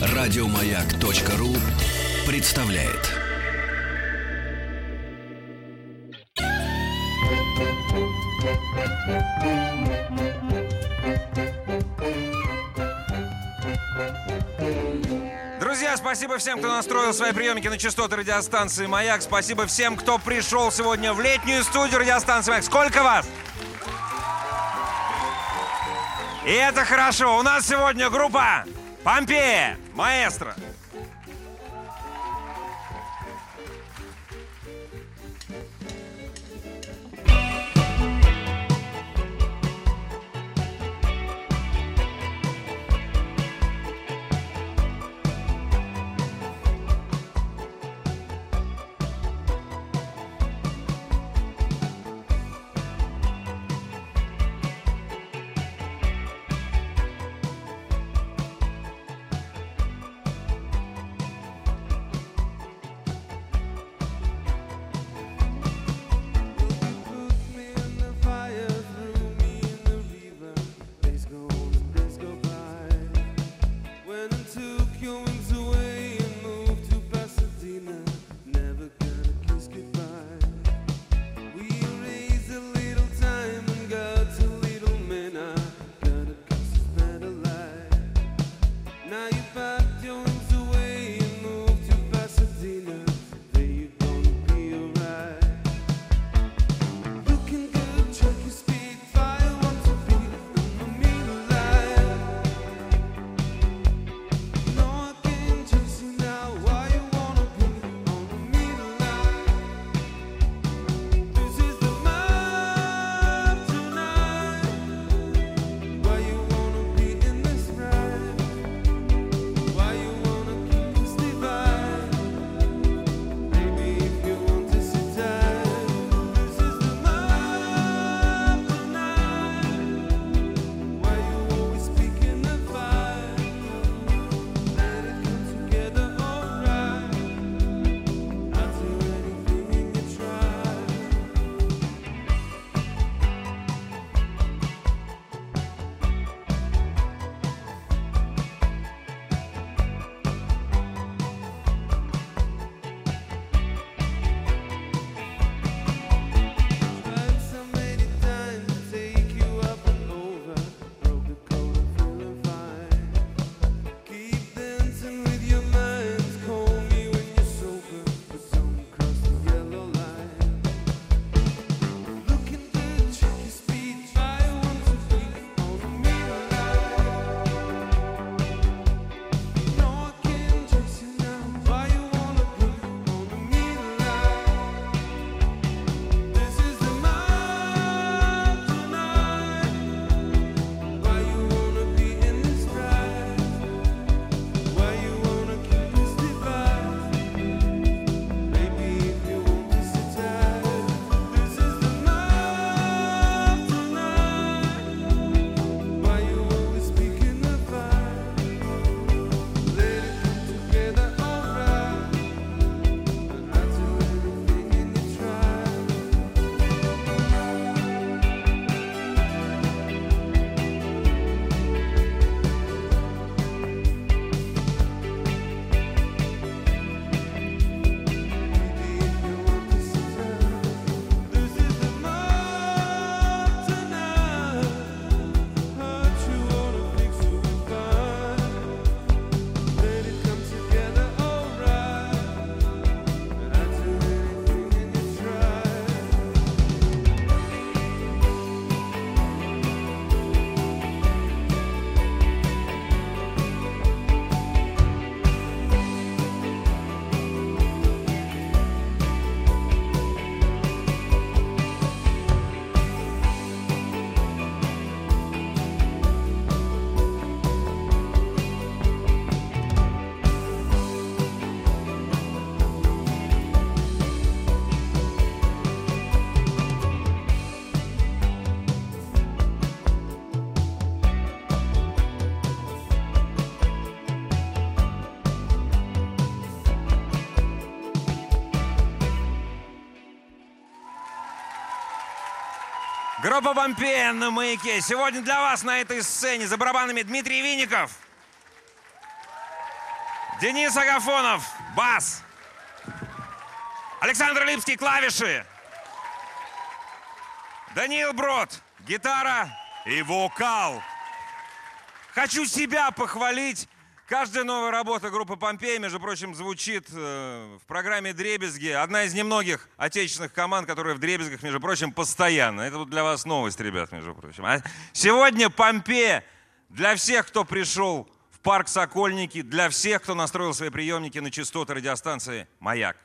Радиомаяк.ру представляет. Друзья, спасибо всем, кто настроил свои приемники на частоты радиостанции «Маяк». Спасибо всем, кто пришел сегодня в летнюю студию радиостанции «Маяк». Сколько вас? И это хорошо. У нас сегодня группа Помпея, маэстро. Группа Помпея на маяке. Сегодня для вас на этой сцене за барабанами Дмитрий Винников. Денис Агафонов, бас. Александр Липский, клавиши. Даниил Брод, гитара и вокал. Хочу себя похвалить. Каждая новая работа группы Помпея, между прочим, звучит э, в программе «Дребезги». Одна из немногих отечественных команд, которая в «Дребезгах», между прочим, постоянно. Это вот для вас новость, ребят, между прочим. А сегодня Помпея для всех, кто пришел в парк Сокольники, для всех, кто настроил свои приемники на частоты радиостанции «Маяк».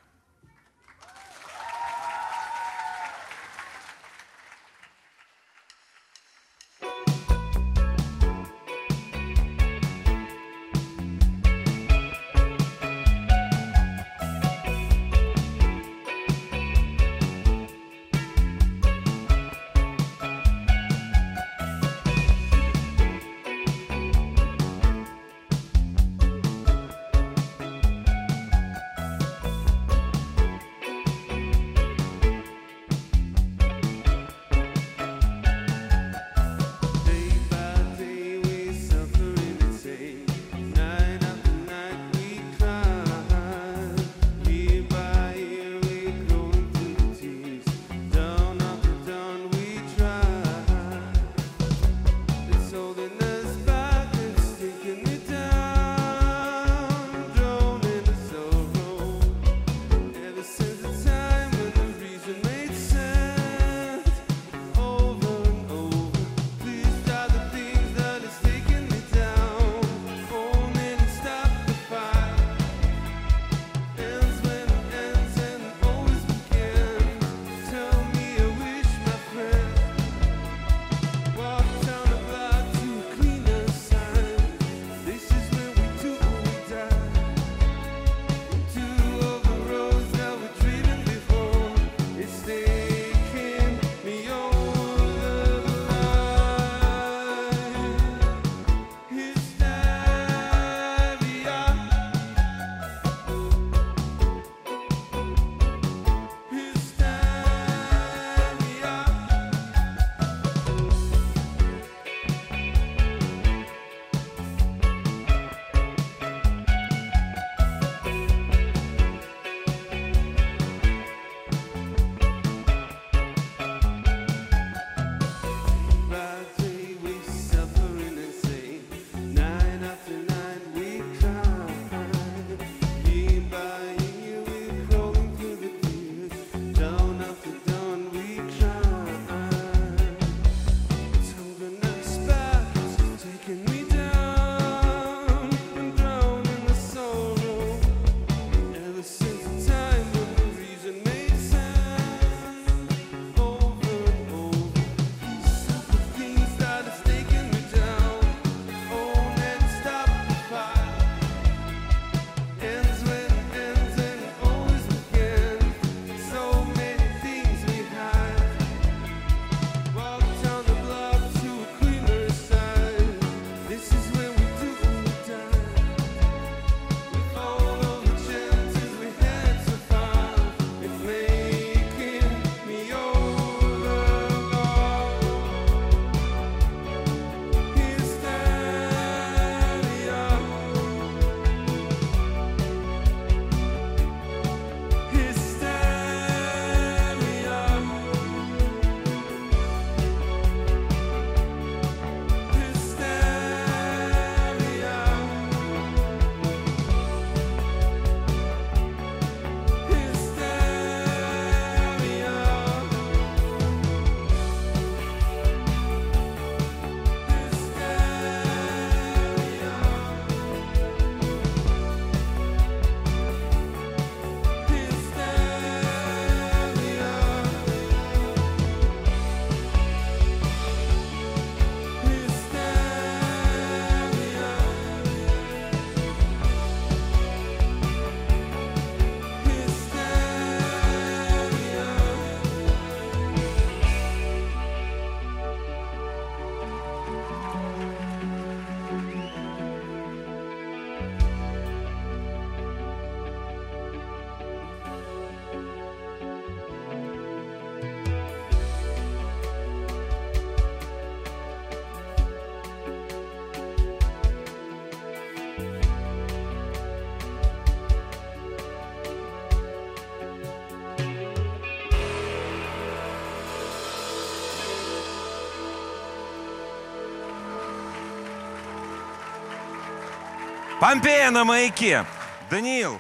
Помпея на маяке. Даниил.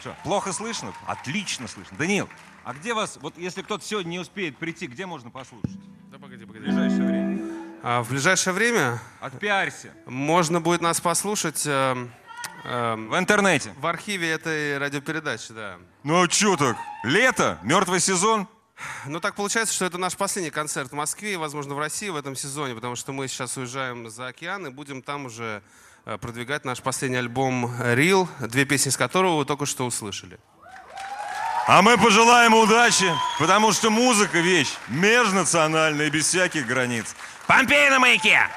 Что, плохо слышно? Отлично слышно. Даниил, а где вас, вот если кто-то сегодня не успеет прийти, где можно послушать? Да погоди, В погоди. ближайшее время. А, в ближайшее время Отпиарься. можно будет нас послушать эм, эм, В интернете. в архиве этой радиопередачи, да. Ну а что так? Лето, мертвый сезон. Ну, так получается, что это наш последний концерт в Москве и, возможно, в России в этом сезоне, потому что мы сейчас уезжаем за океан и будем там уже э, продвигать наш последний альбом «Real», две песни из которого вы только что услышали. А мы пожелаем удачи, потому что музыка вещь межнациональная, без всяких границ. Помпея на маяке!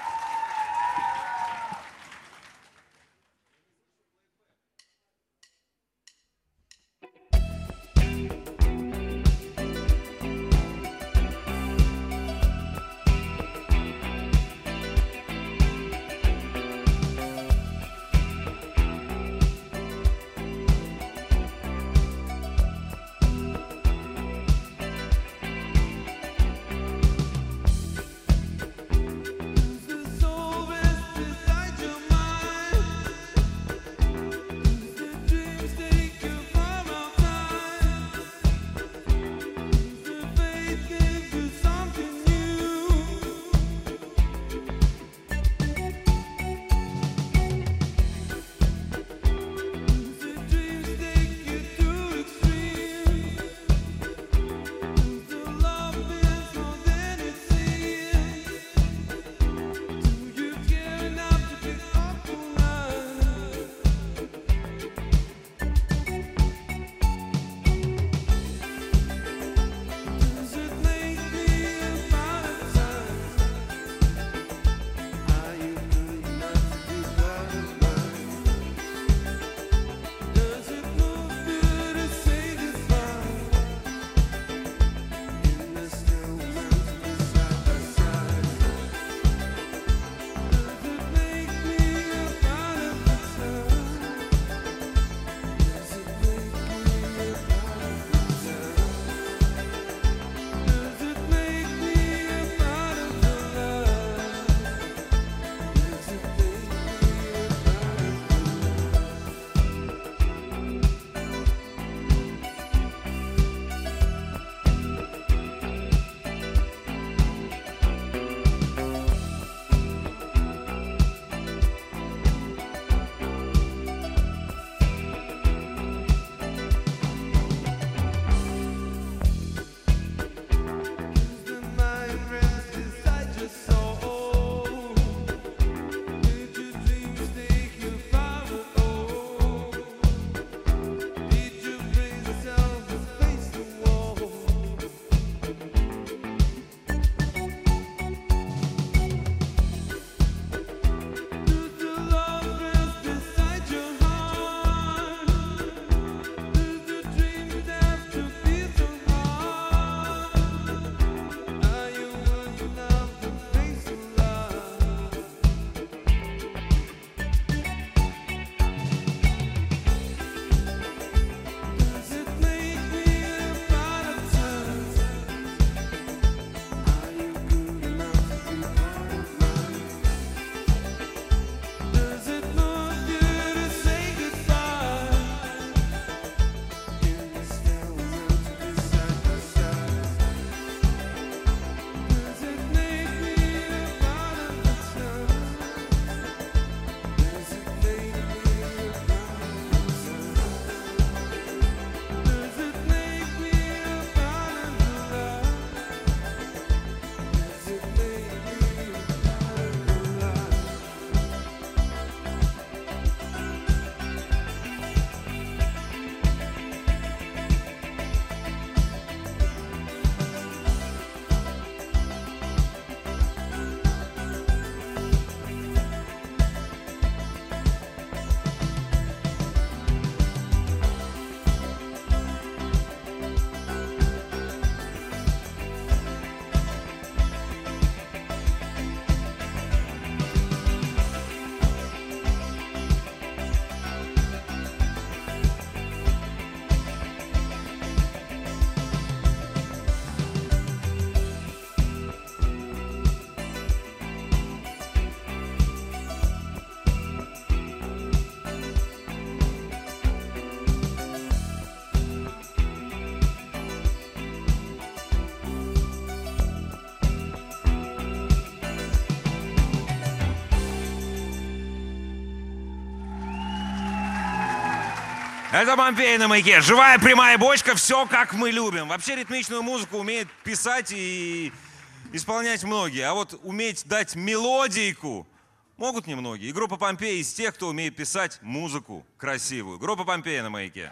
Это Помпеи на маяке. Живая прямая бочка, все как мы любим. Вообще ритмичную музыку умеет писать и исполнять многие. А вот уметь дать мелодийку могут немногие. И группа Помпеи из тех, кто умеет писать музыку красивую. Группа Помпеи на маяке.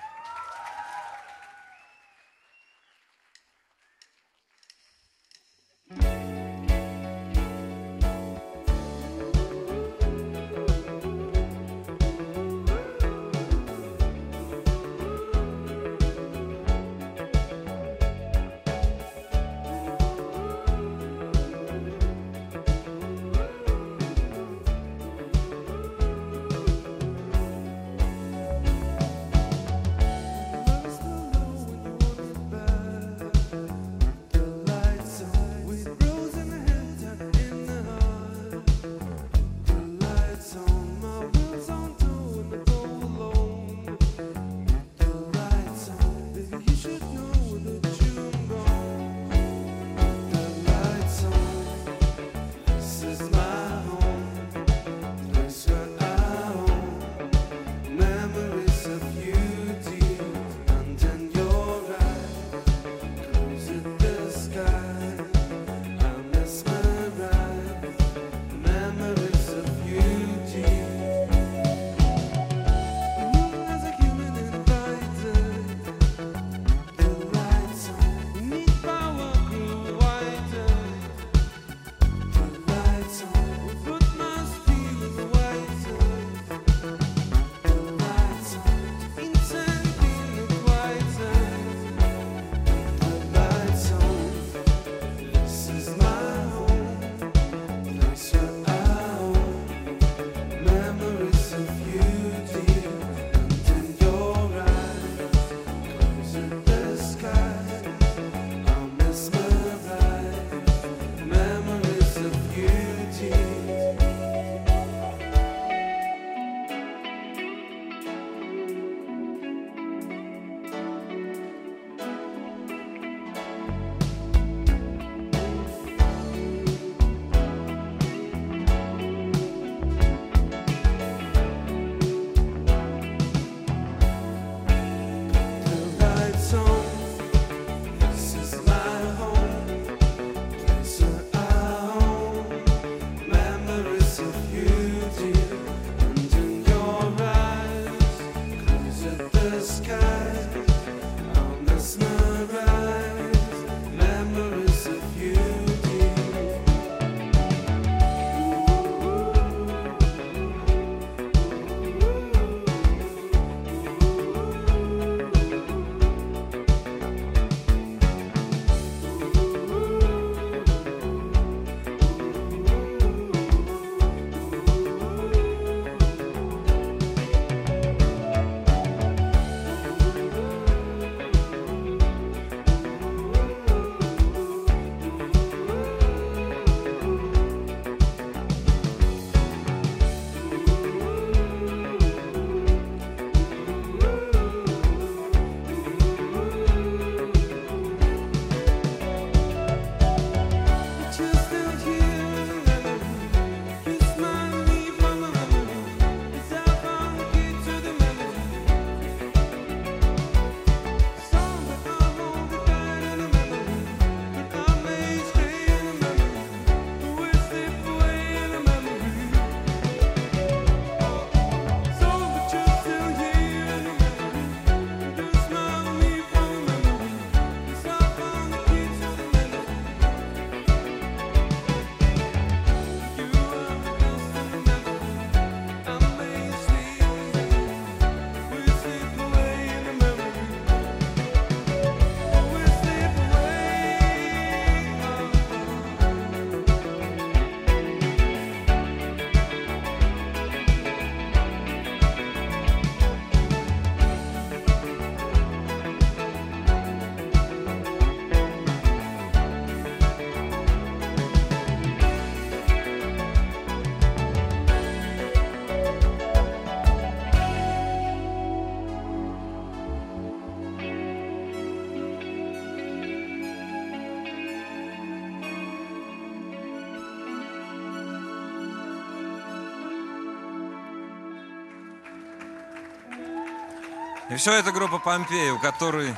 Все это группа Помпеи, у которой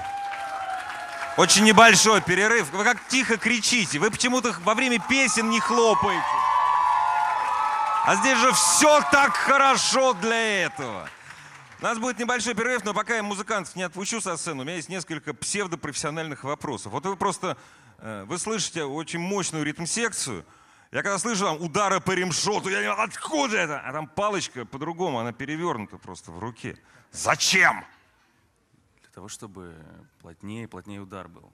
очень небольшой перерыв. Вы как тихо кричите. Вы почему-то во время песен не хлопаете. А здесь же все так хорошо для этого. У нас будет небольшой перерыв, но пока я музыкантов не отпущу со сцены, у меня есть несколько псевдопрофессиональных вопросов. Вот вы просто, э, вы слышите очень мощную ритм-секцию. Я когда слышу там удары по ремшоту, я не откуда это? А там палочка по-другому, она перевернута просто в руке. Зачем? Для того, чтобы плотнее и плотнее удар был.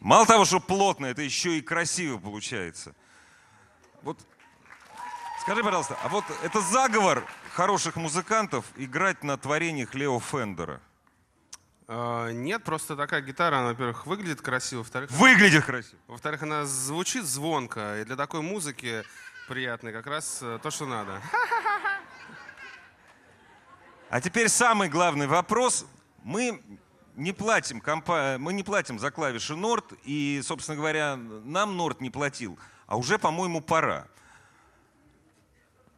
Мало того, что плотно, это еще и красиво получается. Вот скажи, пожалуйста, а вот это заговор хороших музыкантов играть на творениях Лео Фендера? А, Нет, просто такая гитара, она, во-первых, выглядит красиво, во-вторых, Выглядит красиво. во-вторых, она звучит звонко, и для такой музыки приятной как раз э, то, что надо. А теперь самый главный вопрос. Мы не платим, компа- мы не платим за клавиши Норд, и, собственно говоря, нам Норд не платил. А уже, по-моему, пора.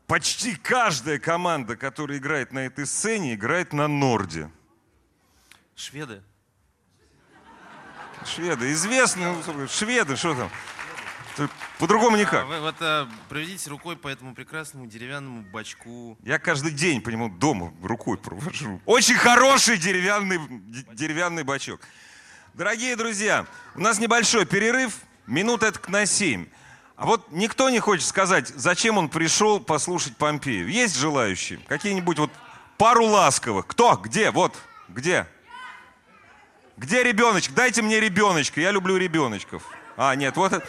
Почти каждая команда, которая играет на этой сцене, играет на Норде. Шведы. Шведы, известные, ну, шведы, что там? По-другому А никак. вы вот а, проведите рукой по этому прекрасному деревянному бачку. Я каждый день по нему дома рукой провожу. Очень хороший деревянный, деревянный бачок. Дорогие друзья, у нас небольшой перерыв, минут это на 7. А вот никто не хочет сказать, зачем он пришел послушать Помпею. Есть желающие? Какие-нибудь вот пару ласковых. Кто? Где? Вот. Где? Где ребеночек? Дайте мне ребеночка. Я люблю ребеночков. А, нет, вот это.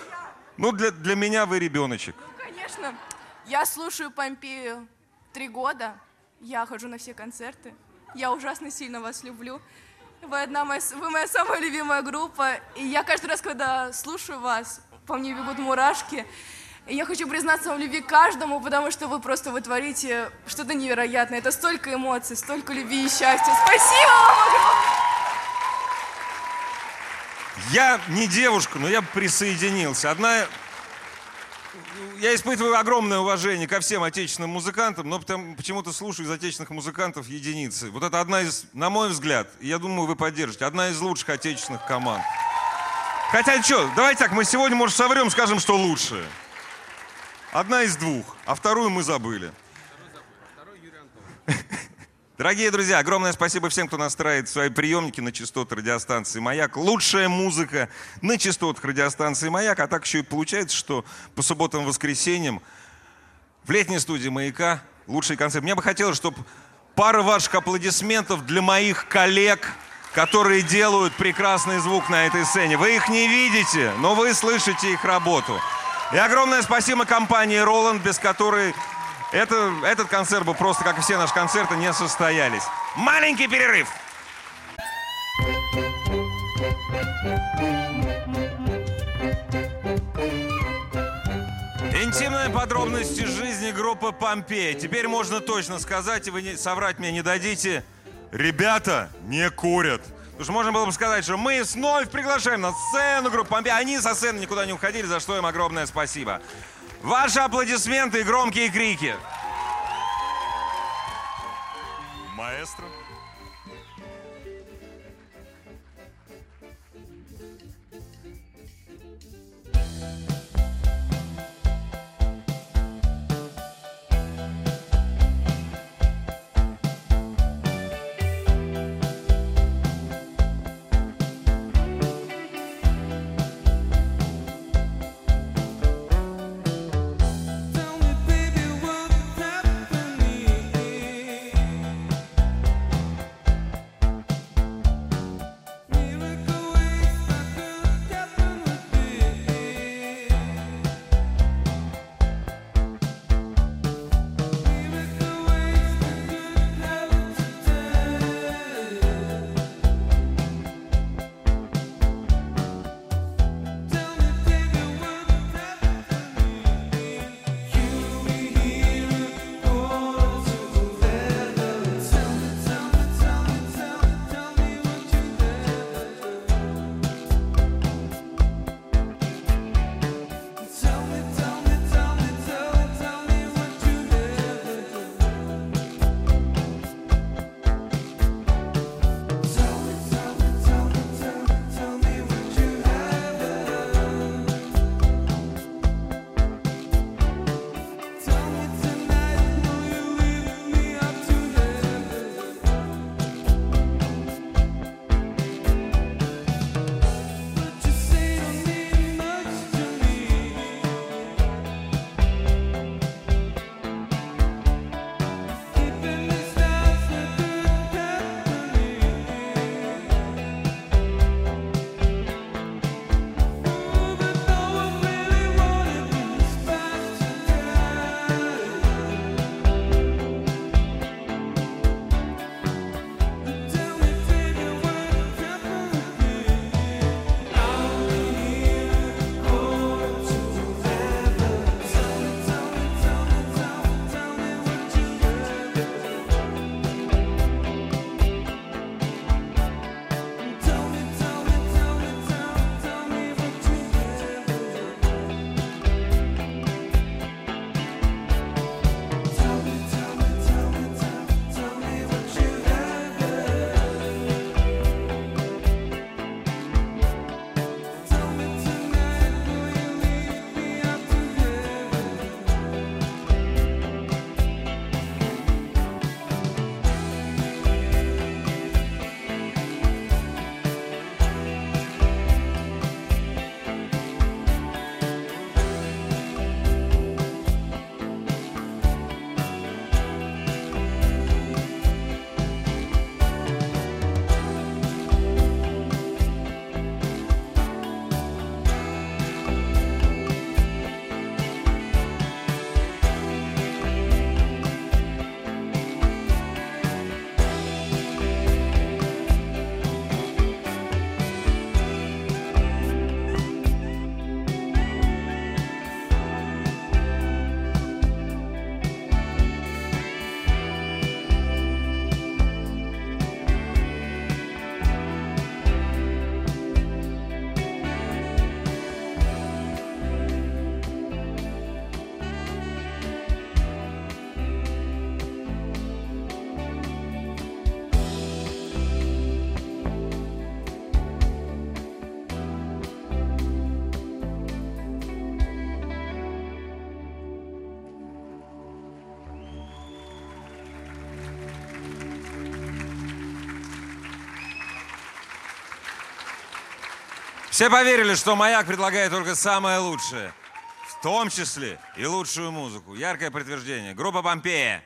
Ну, для, для меня вы ребеночек. Конечно. Я слушаю Помпею три года. Я хожу на все концерты. Я ужасно сильно вас люблю. Вы, одна моя, вы моя самая любимая группа. И я каждый раз, когда слушаю вас, по мне бегут мурашки. И я хочу признаться в любви каждому, потому что вы просто вы творите что-то невероятное. Это столько эмоций, столько любви и счастья. Спасибо вам огромное! Я не девушка, но я присоединился. Одна... Я испытываю огромное уважение ко всем отечественным музыкантам, но почему-то слушаю из отечественных музыкантов единицы. Вот это одна из, на мой взгляд, я думаю, вы поддержите, одна из лучших отечественных команд. Хотя что, давайте так, мы сегодня, может, соврем, скажем, что лучшая. Одна из двух, а вторую мы забыли. Дорогие друзья, огромное спасибо всем, кто настраивает свои приемники на частоты радиостанции «Маяк». Лучшая музыка на частотах радиостанции «Маяк». А так еще и получается, что по субботам и воскресеньям в летней студии «Маяка» лучший концерт. Мне бы хотелось, чтобы пара ваших аплодисментов для моих коллег, которые делают прекрасный звук на этой сцене. Вы их не видите, но вы слышите их работу. И огромное спасибо компании «Роланд», без которой это, этот концерт бы просто, как и все наши концерты, не состоялись. Маленький перерыв. Интимные подробности жизни группы Помпея. Теперь можно точно сказать, и вы не, соврать мне не дадите. Ребята не курят. Потому что можно было бы сказать, что мы снова приглашаем на сцену группу Помпея. Они со сцены никуда не уходили, за что им огромное спасибо. Ваши аплодисменты и громкие крики. Маэстро. Все поверили, что «Маяк» предлагает только самое лучшее. В том числе и лучшую музыку. Яркое подтверждение. Группа «Помпея».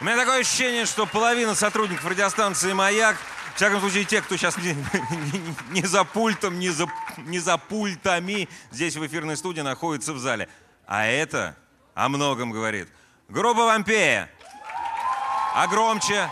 У меня такое ощущение, что половина сотрудников радиостанции «Маяк», в всяком случае те, кто сейчас не, не- не за пультом, не за, не за пультами здесь в эфирной студии находится в зале. А это о многом говорит. Группа «Помпея». А громче.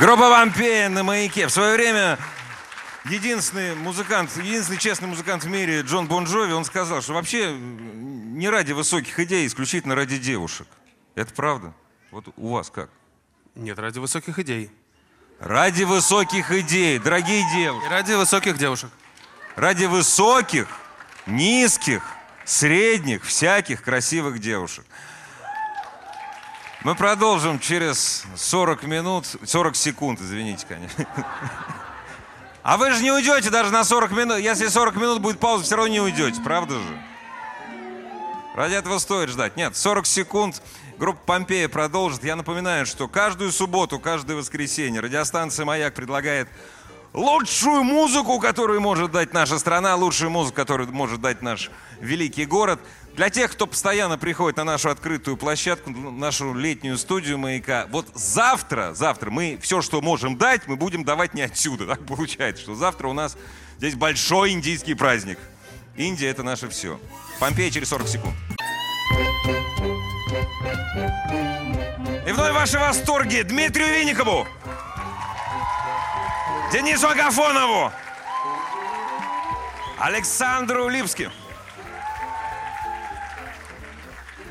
Группа Помпея на маяке. В свое время единственный музыкант, единственный честный музыкант в мире Джон Бон Джови, он сказал, что вообще не ради высоких идей, исключительно ради девушек. Это правда? Вот у вас как? Нет, ради высоких идей. Ради высоких идей, дорогие девушки. И ради высоких девушек. Ради высоких, низких, средних, всяких красивых девушек. Мы продолжим через 40 минут, 40 секунд, извините, конечно. А вы же не уйдете даже на 40 минут. Если 40 минут будет пауза, все равно не уйдете, правда же? Ради этого стоит ждать. Нет, 40 секунд. Группа Помпея продолжит. Я напоминаю, что каждую субботу, каждое воскресенье радиостанция «Маяк» предлагает лучшую музыку, которую может дать наша страна, лучшую музыку, которую может дать наш великий город. Для тех, кто постоянно приходит на нашу открытую площадку, нашу летнюю студию «Маяка», вот завтра, завтра мы все, что можем дать, мы будем давать не отсюда. Так получается, что завтра у нас здесь большой индийский праздник. Индия — это наше все. Помпея через 40 секунд. И вновь ваши восторги Дмитрию Винникову, Денису Агафонову, Александру Липски,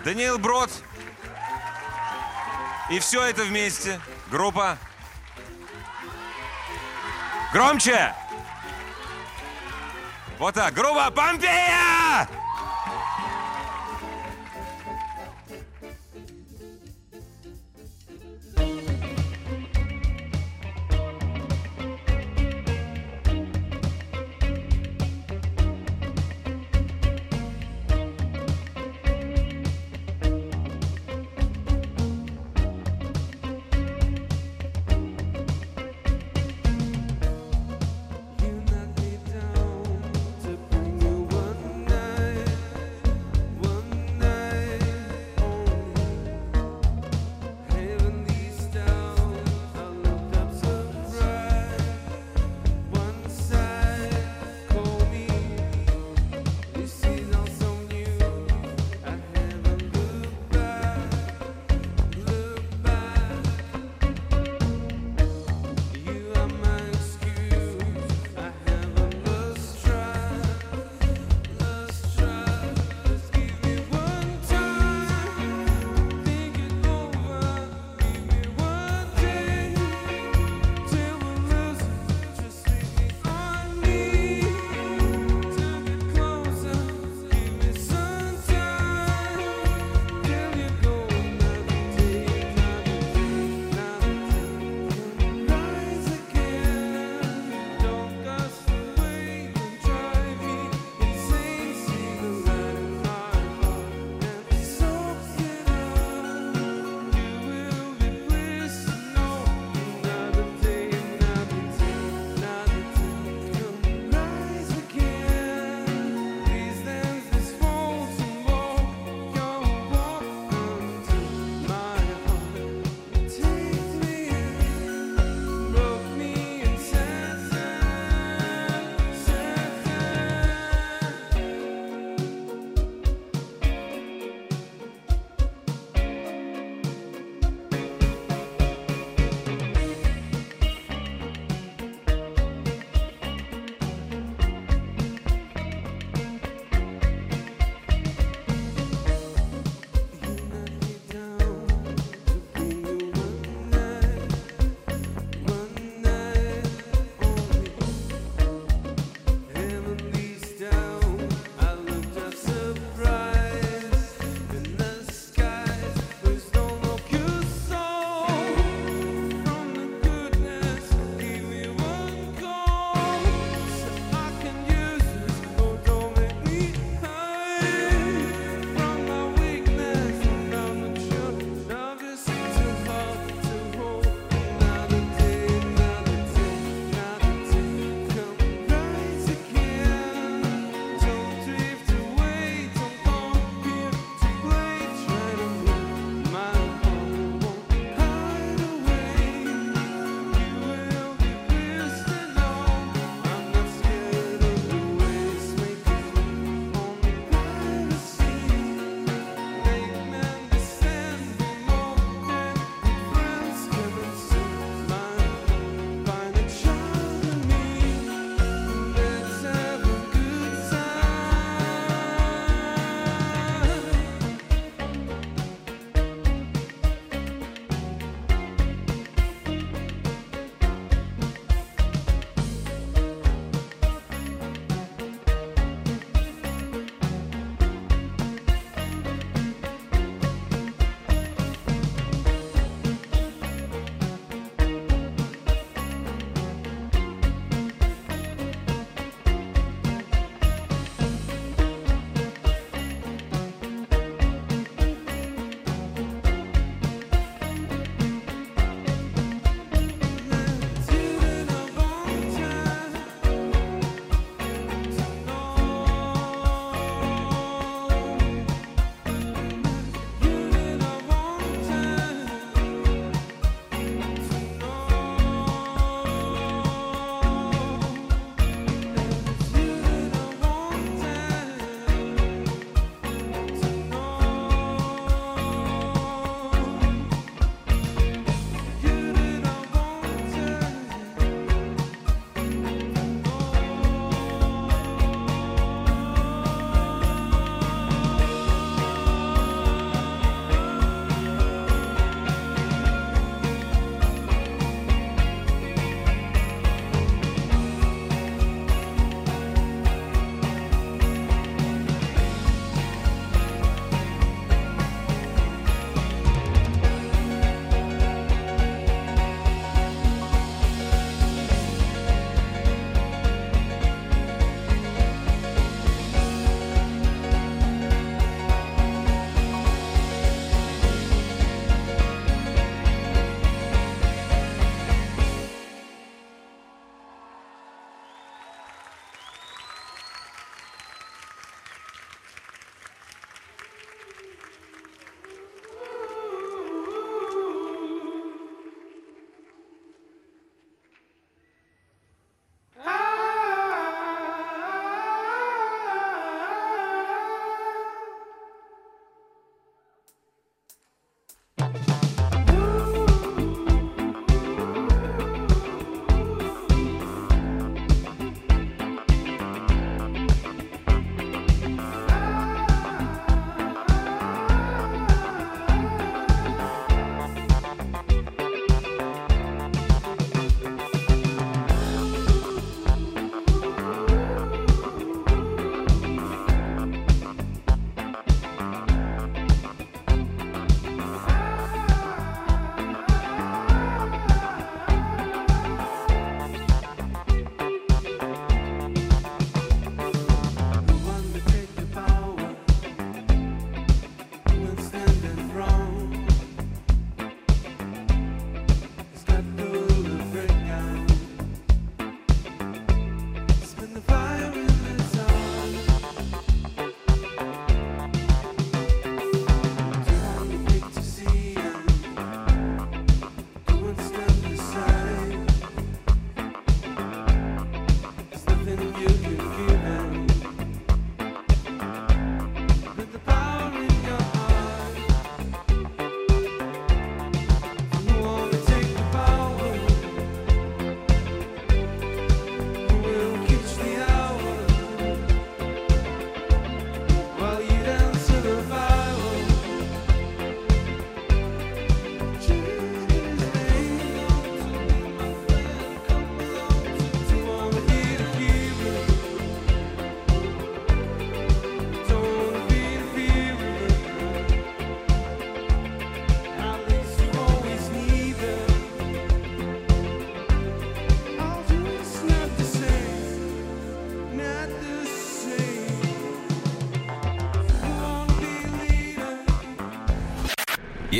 Даниил Брод. И все это вместе. Группа. Громче! Вот так. Группа Помпея!